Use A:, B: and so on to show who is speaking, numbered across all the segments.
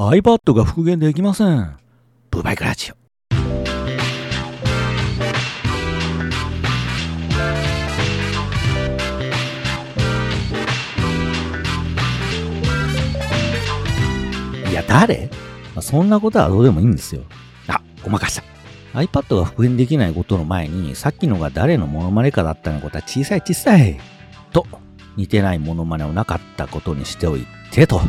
A: iPad が復元できません。ブーバイクラジオ。いや、誰？そんなことはどうでもいいんですよ。あ、ごまかした。iPad が復元できないことの前に、さっきのが誰のモノマネかだったのことは小さい小さい。と、似てないモノマネをなかったことにしておいてと。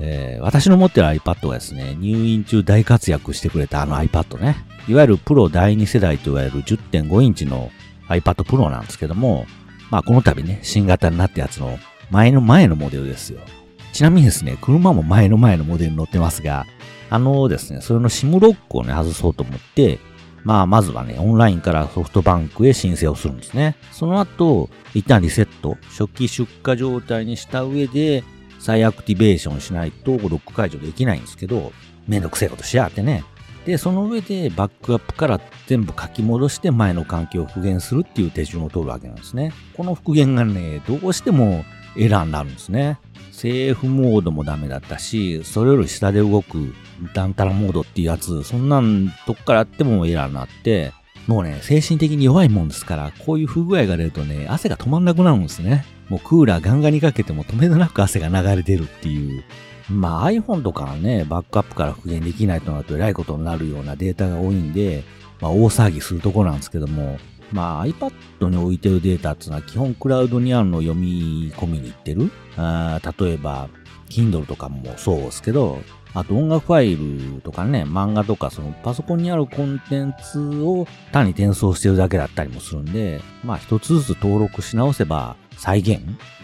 A: えー、私の持ってる iPad がですね、入院中大活躍してくれたあの iPad ね。いわゆるプロ第2世代と言われる10.5インチの iPad Pro なんですけども、まあこの度ね、新型になったやつの前の前のモデルですよ。ちなみにですね、車も前の前のモデルに乗ってますが、あのですね、それの SIM ロックをね、外そうと思って、まあ、まずはね、オンラインからソフトバンクへ申請をするんですね。その後、一旦リセット、初期出荷状態にした上で、再アクティベーションしないとロック解除できないんですけど、めんどくせえことしやがってね。で、その上でバックアップから全部書き戻して前の環境を復元するっていう手順を取るわけなんですね。この復元がね、どうしてもエラーになるんですね。セーフモードもダメだったし、それより下で動くダンタラモードっていうやつ、そんなんどっからやってもエラーになって、もうね、精神的に弱いもんですから、こういう不具合が出るとね、汗が止まんなくなるんですね。もうクーラーガンガンにかけても止めどなく汗が流れ出るっていう。まあ iPhone とかはね、バックアップから復元できないとなると偉いことになるようなデータが多いんで、まあ大騒ぎするとこなんですけども、まあ iPad に置いてるデータっていうのは基本クラウドにあるのを読み込みに行ってる。あ例えば Kindle とかもそうですけど、あと音楽ファイルとかね、漫画とかそのパソコンにあるコンテンツを単に転送してるだけだったりもするんで、まあ一つずつ登録し直せば再現？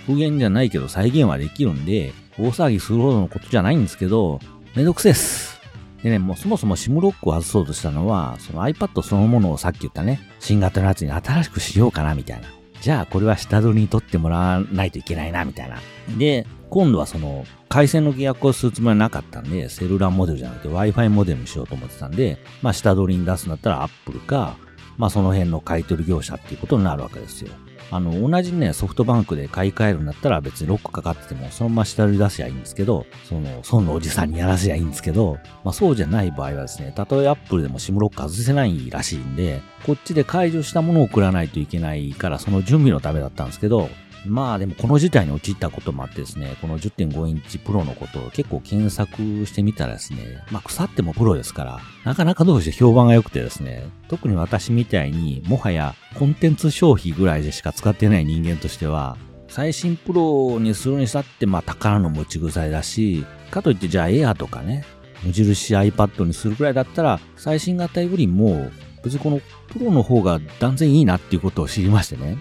A: 復元じゃないけど再現はできるんで、大騒ぎするほどのことじゃないんですけど、めんどくせえっす。でね、もうそもそも SIM ロックを外そうとしたのは、その iPad そのものをさっき言ったね、新型のやつに新しくしようかなみたいな。じゃあこれは下取りに取ってもらわないといけないなみたいな。で、今度はその回線の契約をするつもりはなかったんで、セルラーモデルじゃなくて Wi-Fi モデルにしようと思ってたんで、まあ下取りに出すんだったら Apple か、まあその辺の買い取り業者っていうことになるわけですよ。あの、同じね、ソフトバンクで買い替えるんだったら別にロックかかってても、そのまま下取り出しゃいいんですけど、その、損のおじさんにやらせりゃいいんですけど、まあそうじゃない場合はですね、たとえアップルでも SIM ロック外せないらしいんで、こっちで解除したものを送らないといけないから、その準備のためだったんですけど、まあでもこの事態に陥ったこともあってですね、この10.5インチプロのことを結構検索してみたらですね、まあ腐ってもプロですから、なかなかどうして評判が良くてですね、特に私みたいにもはやコンテンツ消費ぐらいでしか使ってない人間としては、最新プロにするにしたってまあ宝の持ち腐れだし、かといってじゃあエアとかね、無印 iPad にするくらいだったら、最新型よりも、別にこのプロの方が断然いいなっていうことを知りましてね。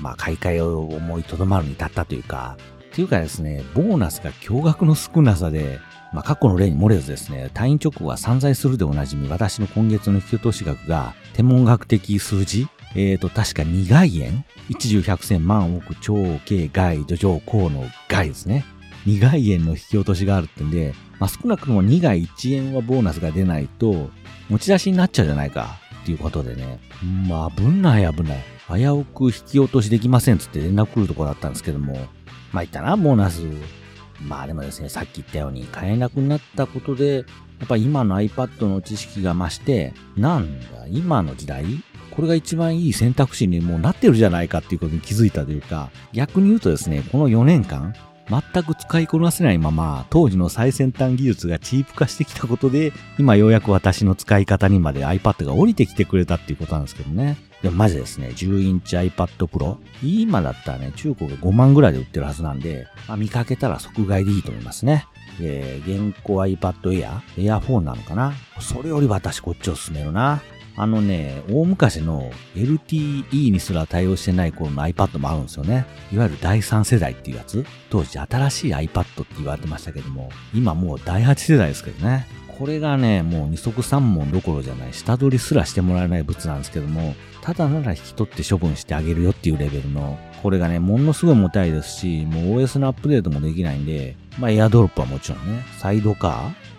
A: まあ、買い替えを思いとどまるに至ったというか、っていうかですね、ボーナスが驚愕の少なさで、まあ、過去の例に漏れずですね、退院直後は散財するでおなじみ、私の今月の引き落とし額が、天文学的数字えーと、確か二外円一十百千万億超軽外土壌高の外ですね。二外円の引き落としがあるってんで、まあ、少なくとも二外一円はボーナスが出ないと、持ち出しになっちゃうじゃないか、っていうことでね。まあ、危ない危ない。危うく引き落としできませんつって連絡来るとこだったんですけども、まあいったな、ボーナス。まあでもですね、さっき言ったように買えなくなったことで、やっぱ今の iPad の知識が増して、なんだ、今の時代？これが一番いい選択肢にもうなってるじゃないかっていうことに気づいたというか、逆に言うとですね、この4年間、全く使いこなせないまま、当時の最先端技術がチープ化してきたことで、今ようやく私の使い方にまで iPad が降りてきてくれたっていうことなんですけどね。でもマジですね、10インチ iPad Pro。今だったらね、中古が5万ぐらいで売ってるはずなんで、まあ、見かけたら即買いでいいと思いますね。えー、現行 iPad Air、Air 4なのかなそれより私こっちを勧めるな。あのね、大昔の LTE にすら対応してない頃の iPad もあるんですよね。いわゆる第3世代っていうやつ。当時新しい iPad って言われてましたけども、今もう第8世代ですけどね。これがね、もう二足三門どころじゃない、下取りすらしてもらえない物なんですけども、ただなら引き取って処分してあげるよっていうレベルの、これがね、ものすごい重たいですし、もう OS のアップデートもできないんで、まあエアドロップはもちろんね、サイドカ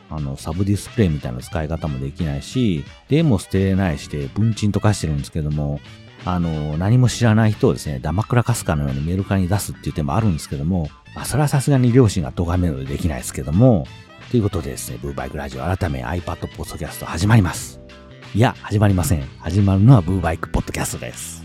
A: ーあの、サブディスプレイみたいな使い方もできないし、でも捨てれないして、文鎮とかしてるんですけども、あの、何も知らない人をですね、ダマくらかすかのようにメルカリに出すっていう手もあるんですけども、まあ、それはさすがに両親が咎めるのでできないですけども、ということでですね、ブーバイクラジオ改め iPad ポッドキャスト始まります。いや、始まりません。始まるのはブーバイクポッドキャストです。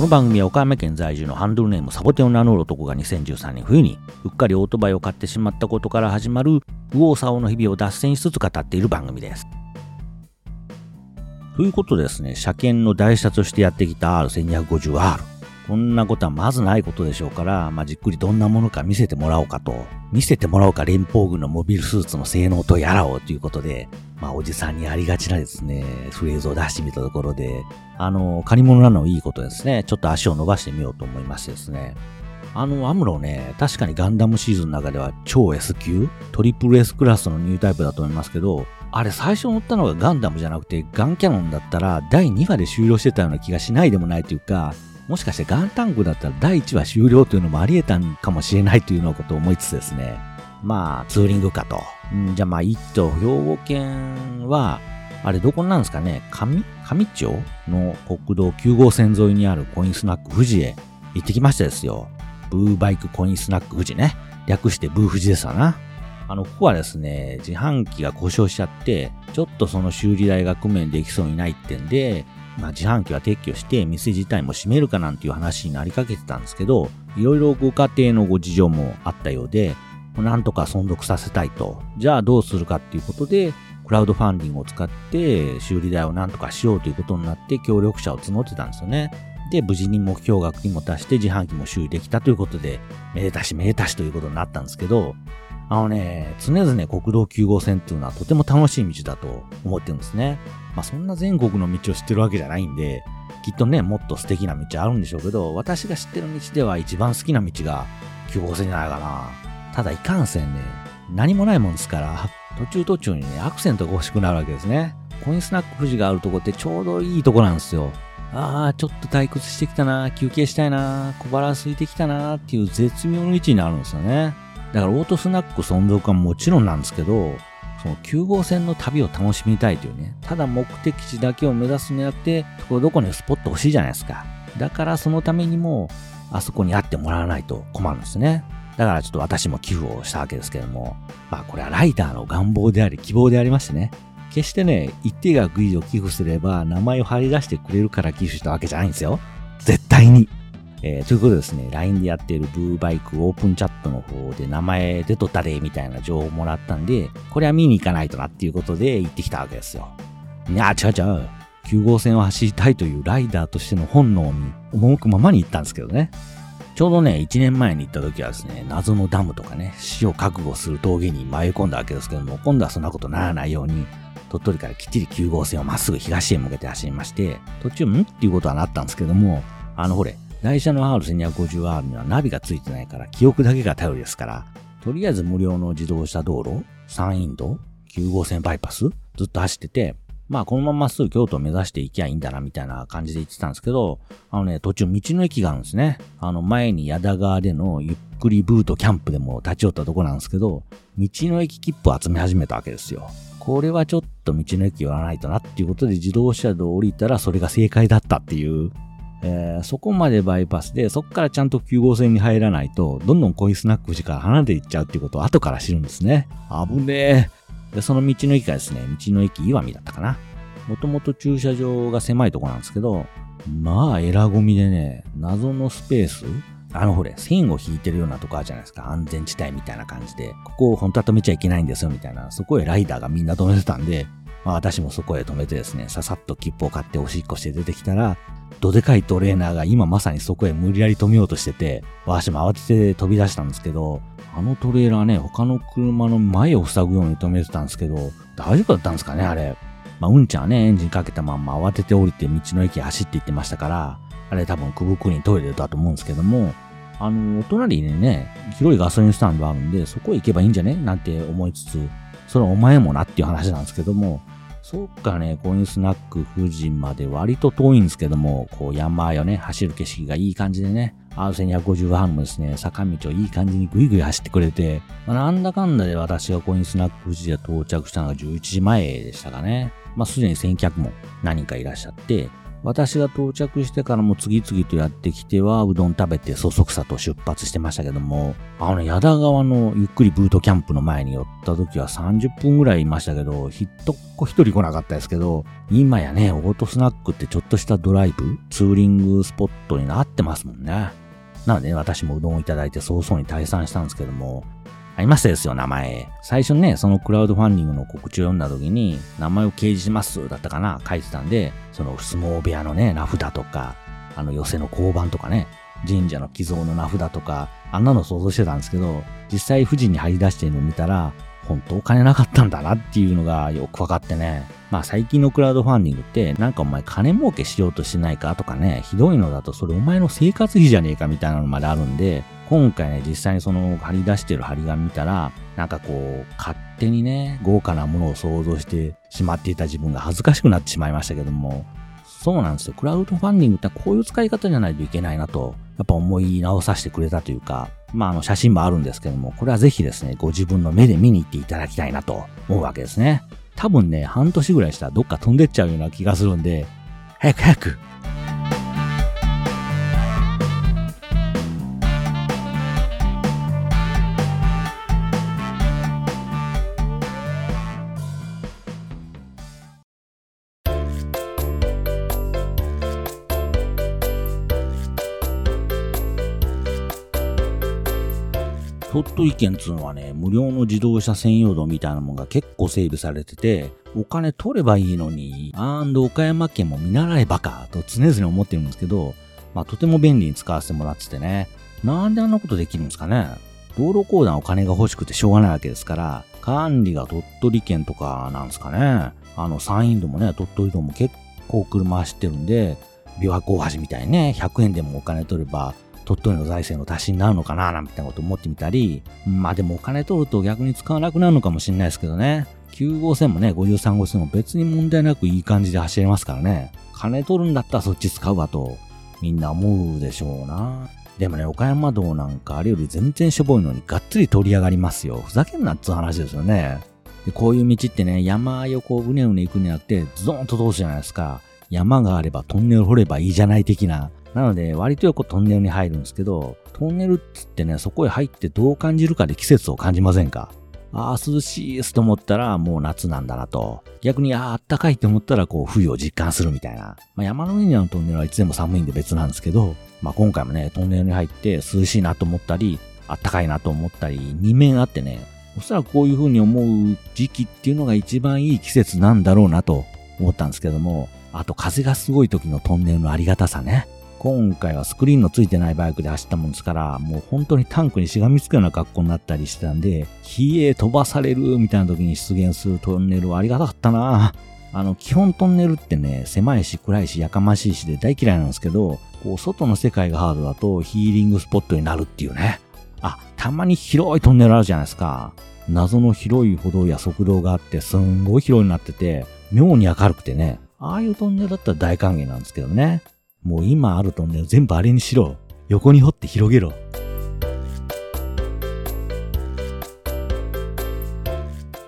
A: この番組は岡山県在住のハンドルネームサボテンを名乗る男が2013年冬にうっかりオートバイを買ってしまったことから始まる右往左往の日々を脱線しつつ語っている番組です。ということでですね、車検の台車としてやってきた R1250R。こんなことはまずないことでしょうから、まあ、じっくりどんなものか見せてもらおうかと。見せてもらおうか連邦軍のモビルスーツの性能とやらをということで、まあ、おじさんにありがちなですね、フレーズを出してみたところで、あの、借り物なのいいことですね。ちょっと足を伸ばしてみようと思いましてですね。あの、アムロね、確かにガンダムシーズンの中では超 S 級トリプル S クラスのニュータイプだと思いますけど、あれ最初乗ったのがガンダムじゃなくてガンキャノンだったら第2話で終了してたような気がしないでもないというか、もしかしてガンタンクだったら第1話終了というのもあり得たんかもしれないというようなことを思いつつですね。まあ、ツーリングかと。んじゃあまあ、一都、兵庫県は、あれどこなんですかね上、上町の国道9号線沿いにあるコインスナック富士へ行ってきましたですよ。ブーバイクコインスナック富士ね。略してブー富士ですわな。あの、ここはですね、自販機が故障しちゃって、ちょっとその修理代が工面できそうにないってんで、まあ自販機は撤去して店自体も閉めるかなんていう話になりかけてたんですけど、いろいろご家庭のご事情もあったようで、なんとか存続させたいと。じゃあどうするかっていうことで、クラウドファンディングを使って修理代をなんとかしようということになって協力者を募ってたんですよね。で、無事に目標額にも達して自販機も修理できたということで、めでたしめでたしということになったんですけど、あのね、常々国道9号線っていうのはとても楽しい道だと思ってるんですね。まあそんな全国の道を知ってるわけじゃないんで、きっとね、もっと素敵な道あるんでしょうけど、私が知ってる道では一番好きな道が9号線じゃないかな。ただいかんせんね、何もないもんですから、途中途中にね、アクセントが欲しくなるわけですね。コインスナック富士があるとこってちょうどいいとこなんですよ。ああ、ちょっと退屈してきたな、休憩したいな、小腹空いてきたなっていう絶妙の位置になるんですよね。だからオートスナック存続はもちろんなんですけど、その9号線の旅を楽しみたいというね、ただ目的地だけを目指すんじゃなくて、そこどこにスポット欲しいじゃないですか。だからそのためにも、あそこにあってもらわないと困るんですね。だからちょっと私も寄付をしたわけですけども、まあこれはライダーの願望であり希望でありましてね、決してね、一定額以上寄付すれば名前を張り出してくれるから寄付したわけじゃないんですよ。絶対に。えー、ということでですね、LINE でやっているブーバイクオープンチャットの方で名前出とったで、みたいな情報をもらったんで、これは見に行かないとなっていうことで行ってきたわけですよ。いや、違う違う。9号線を走りたいというライダーとしての本能に赴くままに行ったんですけどね。ちょうどね、1年前に行った時はですね、謎のダムとかね、死を覚悟する峠に迷い込んだわけですけども、今度はそんなことならないように、鳥取からきっちり9号線をまっすぐ東へ向けて走りまして、途中、ん？っていうことはなったんですけども、あのほれ、台車の R1250R にはナビがついてないから、記憶だけが頼りですから、とりあえず無料の自動車道路、山陰道、9号線バイパス、ずっと走ってて、まあこのまままっすぐ京都を目指していきゃいいんだなみたいな感じで言ってたんですけど、あのね、途中道の駅があるんですね。あの前に矢田川でのゆっくりブートキャンプでも立ち寄ったとこなんですけど、道の駅切符を集め始めたわけですよ。これはちょっと道の駅寄らないとなっていうことで自動車道降りたらそれが正解だったっていう、えー、そこまでバイパスで、そこからちゃんと9号線に入らないと、どんどんコインスナック時から離れていっちゃうっていうことを後から知るんですね。危ねえ。で、その道の駅がですね、道の駅岩見だったかな。もともと駐車場が狭いとこなんですけど、まあ、エラゴミでね、謎のスペースあのほれ、線を引いてるようなとこあるじゃないですか。安全地帯みたいな感じで。ここを本当は止めちゃいけないんですよ、みたいな。そこへライダーがみんな止めてたんで、まあ私もそこへ止めてですね、ささっと切符を買っておしっこして出てきたら、どでかいトレーナーが今まさにそこへ無理やり止めようとしてて、私も慌てて飛び出したんですけど、あのトレーラーね、他の車の前を塞ぐように止めてたんですけど、大丈夫だったんですかね、あれ。まあ、うんちゃんはね、エンジンかけたまんま慌てて降りて道の駅走って行ってましたから、あれ多分くぶくにトイレだと思うんですけども、あの、お隣にね、広いガソリンスタンドあるんで、そこへ行けばいいんじゃね？なんて思いつつ、それはお前もなっていう話なんですけども、そっかね、コインスナック富士まで割と遠いんですけども、こう山よね、走る景色がいい感じでね、R1250 ハンもですね、坂道をいい感じにグイグイ走ってくれて、まあ、なんだかんだで私がコインスナック富士で到着したのが11時前でしたかね。まあ、すでに先客も何人かいらっしゃって、私が到着してからも次々とやってきては、うどん食べてそそくさと出発してましたけども、あの、矢田川のゆっくりブートキャンプの前に寄った時は30分ぐらいいましたけど、ひっとっこ一人来なかったですけど、今やね、オートスナックってちょっとしたドライブ、ツーリングスポットになってますもんね。なので、ね、私もうどんをいただいて早々に退散したんですけども、ありましたですよ、名前。最初にね、そのクラウドファンディングの告知を読んだ時に、名前を掲示しますだったかな、書いてたんで、その相撲部屋のね、名札とか、あの寄せの交番とかね、神社の寄贈の名札とか、あんなの想像してたんですけど、実際富士に張り出してるのを見たら、本当お金なかったんだなっていうのがよく分かってね。まあ最近のクラウドファンディングってなんかお前金儲けしようとしないかとかね、ひどいのだとそれお前の生活費じゃねえかみたいなのまであるんで、今回ね、実際にその貼り出してる貼り紙見たら、なんかこう、勝手にね、豪華なものを想像してしまっていた自分が恥ずかしくなってしまいましたけども、そうなんですよ。クラウドファンディングってこういう使い方じゃないといけないなと、やっぱ思い直させてくれたというか、まあ、あの、写真もあるんですけども、これはぜひですね、ご自分の目で見に行っていただきたいなと思うわけですね。多分ね、半年ぐらいしたらどっか飛んでっちゃうような気がするんで、早く早く鳥取県つうのはね、無料の自動車専用道みたいなものが結構整備されてて、お金取ればいいのに、アンド岡山県も見習えばかと常々思ってるんですけど、まあとても便利に使わせてもらっててね、なんであんなことできるんですかね道路公団お金が欲しくてしょうがないわけですから、管理が鳥取県とかなんですかね。あの、山陰道もね、鳥取道も結構車走ってるんで、琵琶湖大橋みたいにね、100円でもお金取れば、鳥取の財政の足しになるのかななんてこと思ってみたり、まあでもお金取ると逆に使わなくなるのかもしれないですけどね。9号線もね、53号線も別に問題なくいい感じで走れますからね。金取るんだったらそっち使うわと、みんな思うでしょうな。でもね、岡山道なんかあれより全然しょぼいのにがっつり取り上がりますよ。ふざけんなっつう話ですよね。で、こういう道ってね、山横をうねうね行くんじゃなくて、ズドーンと通すじゃないですか。山があればトンネル掘ればいいじゃない的な。なので、割とよくトンネルに入るんですけど、トンネルっつってね、そこへ入ってどう感じるかで季節を感じませんか？ああ、涼しいですと思ったらもう夏なんだなと。逆に、ああ、暖かいと思ったらこう冬を実感するみたいな。まあ、山の上にあるトンネルはいつでも寒いんで別なんですけど、まあ、今回もね、トンネルに入って涼しいなと思ったり、暖かいなと思ったり、二面あってね、おそらくこういう風に思う時期っていうのが一番いい季節なんだろうなと思ったんですけども、あと風がすごい時のトンネルのありがたさね。今回はスクリーンのついてないバイクで走ったもんですから、もう本当にタンクにしがみつくような格好になったりしてたんで、冷え飛ばされるみたいな時に出現するトンネルはありがたかったなあの、基本トンネルってね、狭いし暗いしやかましいしで大嫌いなんですけど、こう、外の世界がハードだとヒーリングスポットになるっていうね。あ、たまに広いトンネルあるじゃないですか。謎の広い歩道や側道があって、すんごい広いになってて、妙に明るくてね。ああいうトンネルだったら大歓迎なんですけどね。もう今あるトンネル全部あれにしろ。横に掘って広げろ。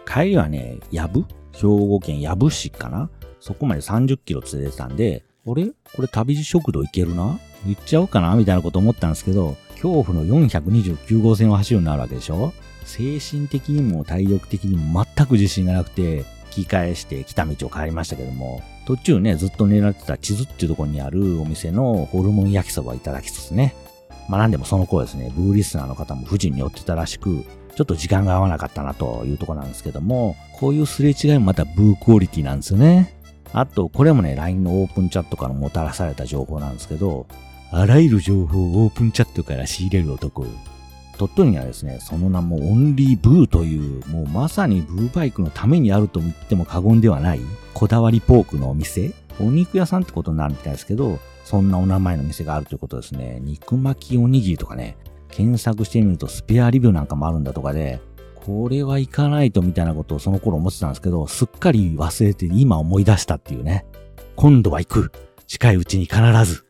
A: 帰りはね、やぶ？兵庫県やぶ市かな？そこまで30キロ連れてたんで、あれ？これ旅路食堂行けるな？行っちゃおうかなみたいなこと思ったんですけど、恐怖の429号線を走るようになるわけでしょ？精神的にも体力的にも全く自信がなくて、引き返して来た道を帰りましたけども、途中ね、ずっと狙ってた地図っていうところにあるお店のホルモン焼きそばいただきつつね。まあなんでもその頃ですね、ブーリスナーの方も富士に寄ってたらしく、ちょっと時間が合わなかったなというとこなんですけども、こういうすれ違いもまたブークオリティなんですよね。あと、これもね、LINE のオープンチャットからもたらされた情報なんですけど、あらゆる情報をオープンチャットから仕入れる男。鳥取にはですね、その名もオンリーブーという、もうまさにブーバイクのためにあると言っても過言ではない、こだわりポークのお店お肉屋さんってことになるみたいですけど、そんなお名前の店があるということですね。肉巻きおにぎりとかね、検索してみるとスペアリビューなんかもあるんだとかで、これは行かないとみたいなことをその頃思ってたんですけど、すっかり忘れて今思い出したっていうね。今度は行く。近いうちに必ず。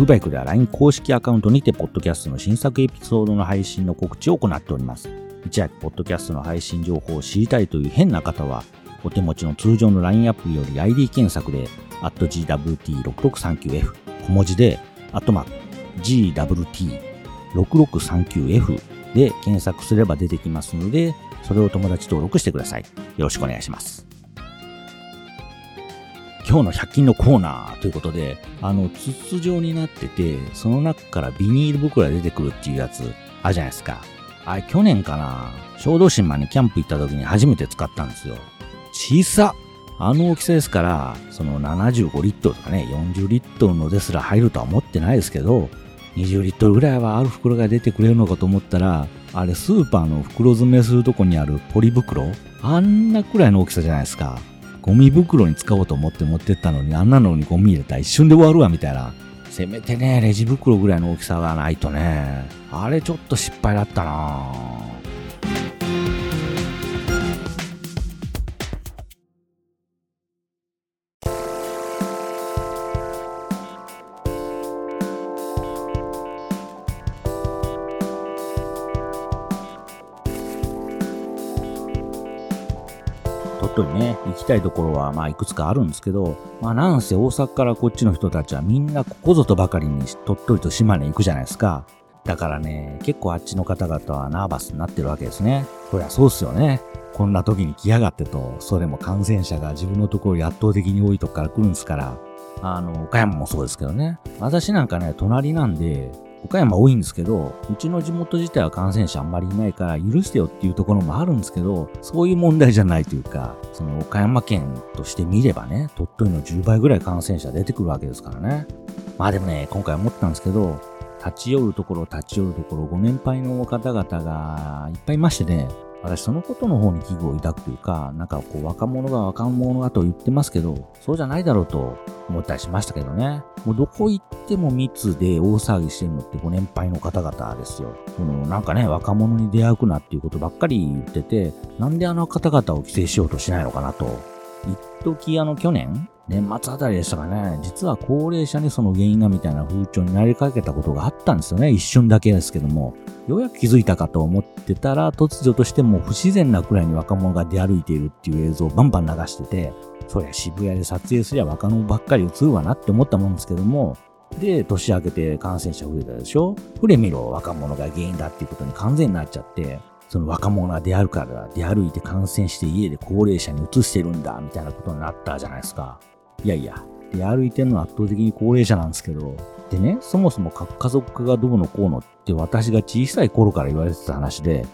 A: ウーバイクでは LINE 公式アカウントにて、ポッドキャストの新作エピソードの配信の告知を行っております。いち早くポッドキャストの配信情報を知りたいという変な方は、お手持ちの通常の LINE アプリより ID 検索で、GWT6639F、小文字で、アットマーク、GWT6639F で検索すれば出てきますので、それを友達登録してください。よろしくお願いします。今日の100均のコーナーということで、あの、筒状になってて、その中からビニール袋が出てくるっていうやつ、あるじゃないですか。あれ、去年かな小豆島にキャンプ行った時に初めて使ったんですよ。小さあの大きさですから、その75リットルとかね、40リットルのですら入るとは思ってないですけど、20リットルぐらいはある袋が出てくれるのかと思ったら、あれスーパーの袋詰めするとこにあるポリ袋あんなくらいの大きさじゃないですか。ゴミ袋に使おうと思って持ってったのに、あんなのにゴミ入れたら一瞬で終わるわ、みたいな。せめてね、レジ袋ぐらいの大きさがないとね、あれちょっと失敗だったな鳥取ね、行きたいところはまあいくつかあるんですけど、まあなんせ大阪からこっちの人たちはみんなここぞとばかりに鳥取と島根行くじゃないですか。だからね、結構あっちの方々はナーバスになってるわけですね。そりゃそうっすよね。こんな時に来やがってと、それも感染者が自分のところに圧倒的に多いとこから来るんですから、あの、岡山もそうですけどね。私なんかね、隣なんで、岡山多いんですけど、うちの地元自体は感染者あんまりいないから許してよっていうところもあるんですけど、そういう問題じゃないというか、その岡山県として見ればね、鳥取の10倍ぐらい感染者出てくるわけですからね。まあでもね、今回思ったんですけど、立ち寄るところ、立ち寄るところ、ご年配の方々がいっぱいいましてね、私そのことの方に危惧を抱くというか、なんかこう若者が若者がと言ってますけど、そうじゃないだろうと思ったりしましたけどね。もうどこ行っても密で大騒ぎしてるのってご年配の方々ですよ。そのなんかね、若者に出会うなっていうことばっかり言ってて、なんであの方々を規制しようとしないのかなと。一時あの去年年末あたりでしたかね、実は高齢者にその原因がみたいな風潮になりかけたことがあったんですよね。一瞬だけですけども。ようやく気づいたかと思ってたら、突如としても不自然なくらいに若者が出歩いているっていう映像をバンバン流してて、そりゃ渋谷で撮影すりゃ若者ばっかり映るわなって思ったもんですけども、で、年明けて感染者増えたでしょこれ見ろ、若者が原因だっていうことに完全になっちゃって、その若者が出歩くから、出歩いて感染して家で高齢者に移してるんだ、みたいなことになったじゃないですか。いやいや、出歩いてるのは圧倒的に高齢者なんですけど、でね、そもそも核家族化がどうのこうのって私が小さい頃から言われてた話で、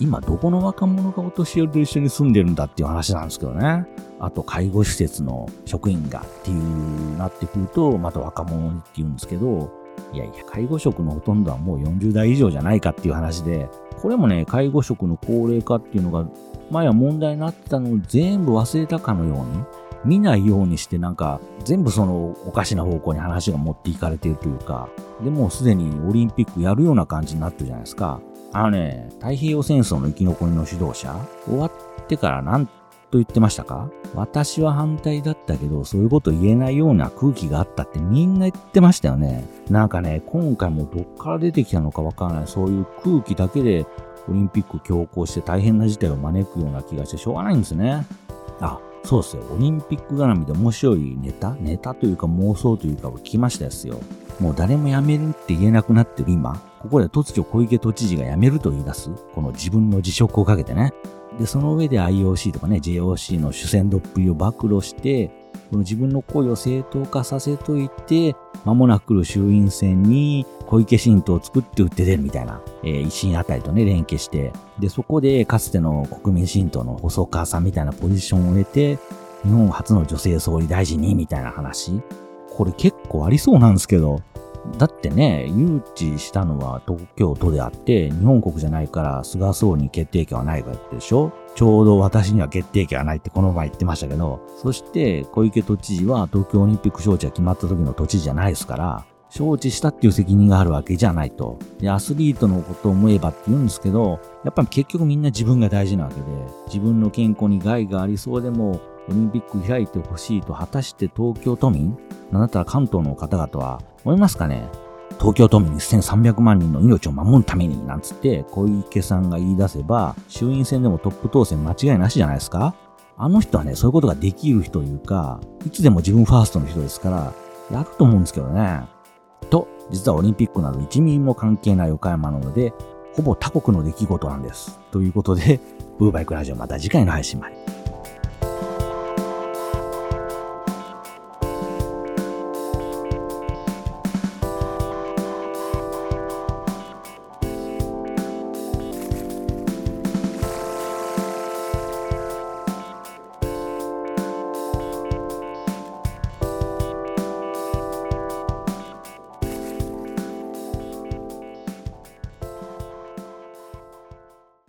A: 今どこの若者がお年寄りと一緒に住んでるんだっていう話なんですけどね。あと介護施設の職員がっていうなってくると、また若者にって言うんですけど、いやいや、介護職のほとんどはもう40代以上じゃないかっていう話で、これもね、介護職の高齢化っていうのが前は問題になってたのを全部忘れたかのように、見ないようにしてなんか全部そのおかしな方向に話が持っていかれてるというか、でもすでにオリンピックやるような感じになってるじゃないですか。あのね、太平洋戦争の生き残りの指導者、終わってから何と言ってましたか？私は反対だったけど、そういうこと言えないような空気があったってみんな言ってましたよね。なんかね、今回もどっから出てきたのかわからない、そういう空気だけでオリンピック強行して大変な事態を招くような気がしてしょうがないんですね。あ、そうですよ。オリンピック絡みで面白いネタネタというか妄想というかを聞きましたですよ。もう誰も辞めるって言えなくなってる今、ここで突如小池都知事が辞めると言い出す。この自分の辞職をかけてね。で、その上で IOC とかね、JOC の主戦度っぷりを暴露して、この自分の行為を正当化させといて、間もなく来る衆院選に小池新党を作って打って出るみたいな、えー、維新あたりとね、連携して、で、そこでかつての国民新党の細川さんみたいなポジションを得て、日本初の女性総理大臣にみたいな話。これ結構ありそうなんですけど。だってね、誘致したのは東京都であって、日本国じゃないから菅総理に決定権はないからでしょ？ちょうど私には決定権はないってこの前言ってましたけど、そして小池都知事は東京オリンピック招致が決まった時の都知事じゃないですから、招致したっていう責任があるわけじゃないと。で、アスリートのことを思えばって言うんですけど、やっぱり結局みんな自分が大事なわけで、自分の健康に害がありそうでも、オリンピック開いてほしいと果たして東京都民？なんだったら関東の方々は思いますかね？東京都民1300万人の命を守るためになんつって小池さんが言い出せば衆院選でもトップ当選間違いなしじゃないですか？あの人はね、そういうことができる人というか、いつでも自分ファーストの人ですから、やると思うんですけどね。と、実はオリンピックなど1ミリも関係ない岡山なので、ほぼ他国の出来事なんです。ということで、ブーバイクラジオまた次回の配信まで。